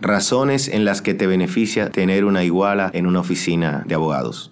Razones en las que te beneficia tener una iguala en una oficina de abogados.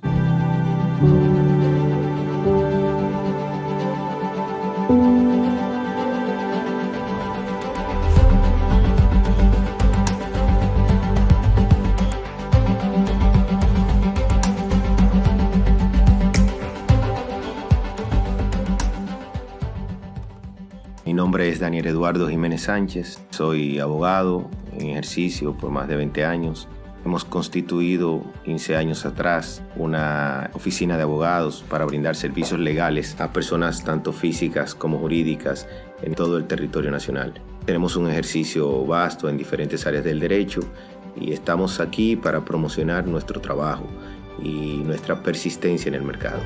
Nombre es Daniel Eduardo Jiménez Sánchez, soy abogado en ejercicio por más de 20 años. Hemos constituido 15 años atrás una oficina de abogados para brindar servicios legales a personas tanto físicas como jurídicas en todo el territorio nacional. Tenemos un ejercicio vasto en diferentes áreas del derecho y estamos aquí para promocionar nuestro trabajo y nuestra persistencia en el mercado.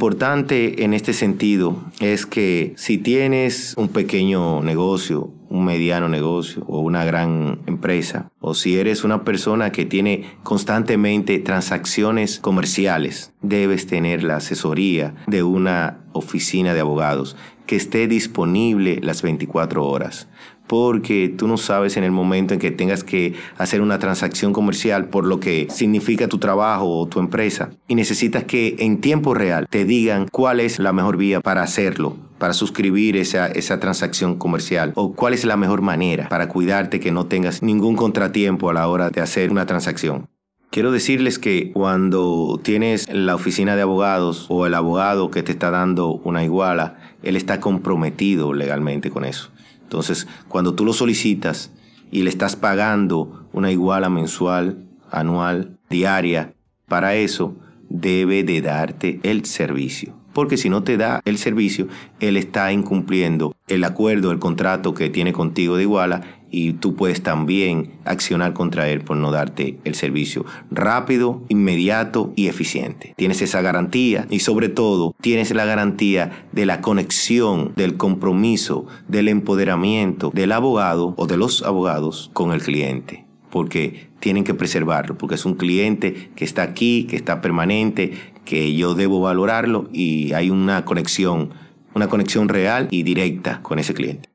Importante en este sentido es que si tienes un pequeño negocio, un mediano negocio o una gran empresa, o si eres una persona que tiene constantemente transacciones comerciales, debes tener la asesoría de una oficina de abogados que esté disponible las 24 horas. Porque tú no sabes en el momento en que tengas que hacer una transacción comercial por lo que significa tu trabajo o tu empresa. Y necesitas que en tiempo real te digan cuál es la mejor vía para hacerlo para suscribir esa, esa transacción comercial. O cuál es la mejor manera para cuidarte que no tengas ningún contratiempo a la hora de hacer una transacción. Quiero decirles que cuando tienes la oficina de abogados o el abogado que te está dando una iguala, él está comprometido legalmente con eso. Entonces, cuando tú lo solicitas y le estás pagando una iguala mensual, anual, diaria, para eso debe de darte el servicio. Porque si no te da el servicio, él está incumpliendo el acuerdo, el contrato que tiene contigo de iguala y tú puedes también accionar contra él por no darte el servicio rápido, inmediato y eficiente. Tienes esa garantía y sobre todo tienes la garantía de la conexión, del compromiso, del empoderamiento del abogado o de los abogados con el cliente porque tienen que preservarlo, porque es un cliente que está aquí, que está permanente, que yo debo valorarlo y hay una conexión, una conexión real y directa con ese cliente.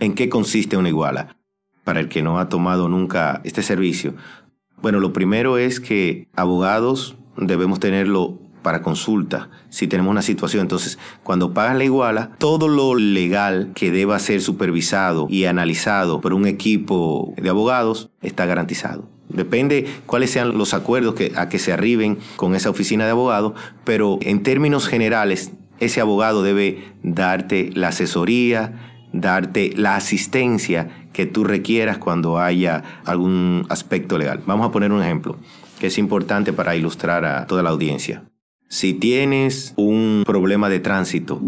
¿En qué consiste una iguala? Para el que no ha tomado nunca este servicio. Bueno, lo primero es que abogados debemos tenerlo para consulta, si tenemos una situación. Entonces, cuando pagas la iguala, todo lo legal que deba ser supervisado y analizado por un equipo de abogados está garantizado. Depende cuáles sean los acuerdos a que se arriben con esa oficina de abogados, pero en términos generales, ese abogado debe darte la asesoría, darte la asistencia que tú requieras cuando haya algún aspecto legal. Vamos a poner un ejemplo que es importante para ilustrar a toda la audiencia. Si tienes un problema de tránsito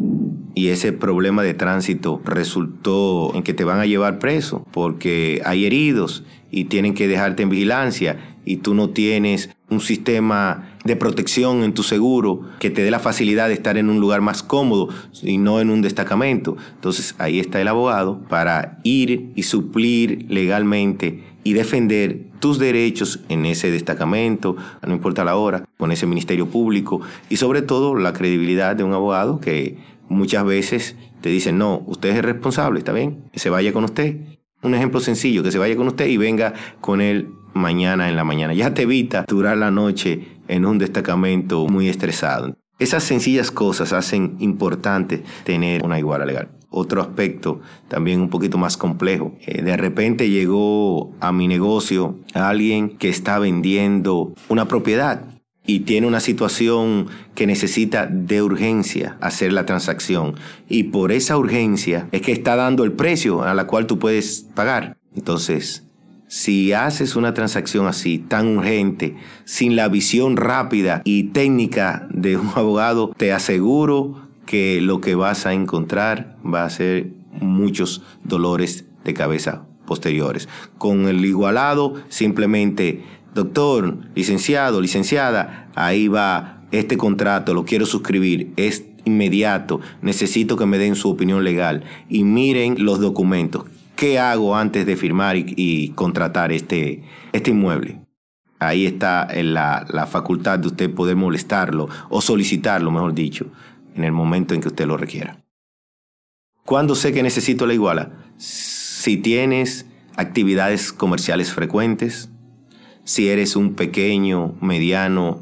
y ese problema de tránsito resultó en que te van a llevar preso porque hay heridos y tienen que dejarte en vigilancia y tú no tienes un sistema de protección en tu seguro que te dé la facilidad de estar en un lugar más cómodo y no en un destacamento. Entonces ahí está el abogado para ir y suplir legalmente y defender tus derechos en ese destacamento, no importa la hora, con ese ministerio público y sobre todo la credibilidad de un abogado que muchas veces te dicen, no, usted es el responsable, ¿está bien? Se vaya con usted. Un ejemplo sencillo, que se vaya con usted y venga con él mañana en la mañana. Ya te evita durar la noche en un destacamento muy estresado. Esas sencillas cosas hacen importante tener una iguala legal otro aspecto también un poquito más complejo. Eh, de repente llegó a mi negocio alguien que está vendiendo una propiedad y tiene una situación que necesita de urgencia hacer la transacción. Y por esa urgencia es que está dando el precio a la cual tú puedes pagar. Entonces, si haces una transacción así, tan urgente, sin la visión rápida y técnica de un abogado, te aseguro que lo que vas a encontrar va a ser muchos dolores de cabeza posteriores. Con el igualado, simplemente, doctor, licenciado, licenciada, ahí va este contrato, lo quiero suscribir, es inmediato, necesito que me den su opinión legal y miren los documentos. ¿Qué hago antes de firmar y, contratar este, este inmueble? ahí está la, la facultad de usted poder molestarlo o solicitarlo, mejor dicho, en el momento en que usted lo requiera. ¿Cuándo sé que necesito la iguala? Si tienes actividades comerciales frecuentes, si eres un pequeño, mediano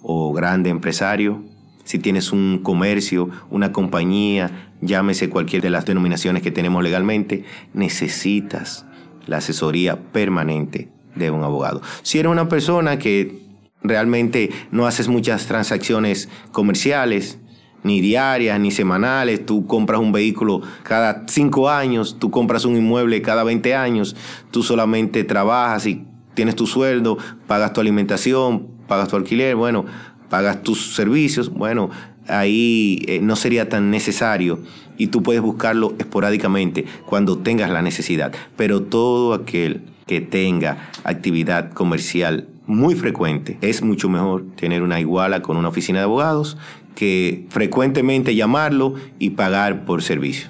o grande empresario, si tienes un comercio, una compañía, llámese cualquier de las denominaciones que tenemos legalmente, necesitas la asesoría permanente de un abogado. Si eres una persona que realmente no haces muchas transacciones comerciales, ni diarias, ni semanales, tú compras un vehículo cada cinco años, tú compras un inmueble cada 20 años, tú solamente trabajas y tienes tu sueldo, pagas tu alimentación, pagas tu alquiler, bueno, pagas tus servicios, bueno, ahí eh, no sería tan necesario y tú puedes buscarlo esporádicamente cuando tengas la necesidad. Pero todo aquel que tenga actividad comercial muy frecuente, es mucho mejor tener una iguala con una oficina de abogados que frecuentemente llamarlo y pagar por servicio.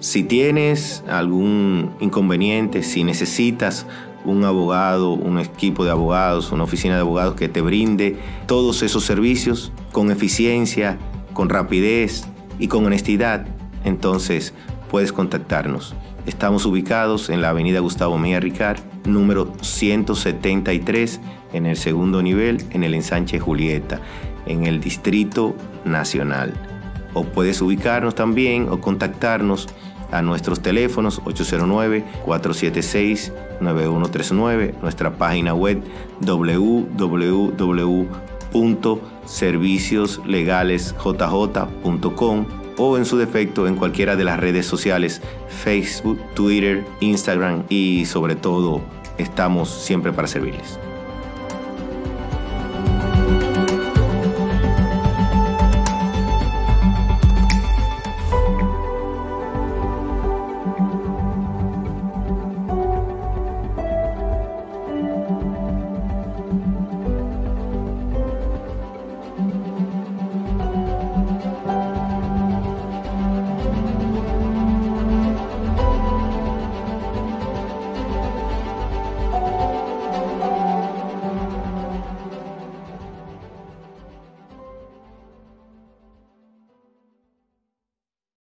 Si tienes algún inconveniente, si necesitas un abogado, un equipo de abogados, una oficina de abogados que te brinde todos esos servicios con eficiencia, con rapidez y con honestidad, entonces puedes contactarnos. Estamos ubicados en la avenida Gustavo Mía Ricard, número 173, en el segundo nivel, en el ensanche Julieta, en el Distrito Nacional. O puedes ubicarnos también o contactarnos a nuestros teléfonos 809-476-9139, nuestra página web www.servicioslegalesjj.com o en su defecto en cualquiera de las redes sociales Facebook, Twitter, Instagram y sobre todo estamos siempre para servirles.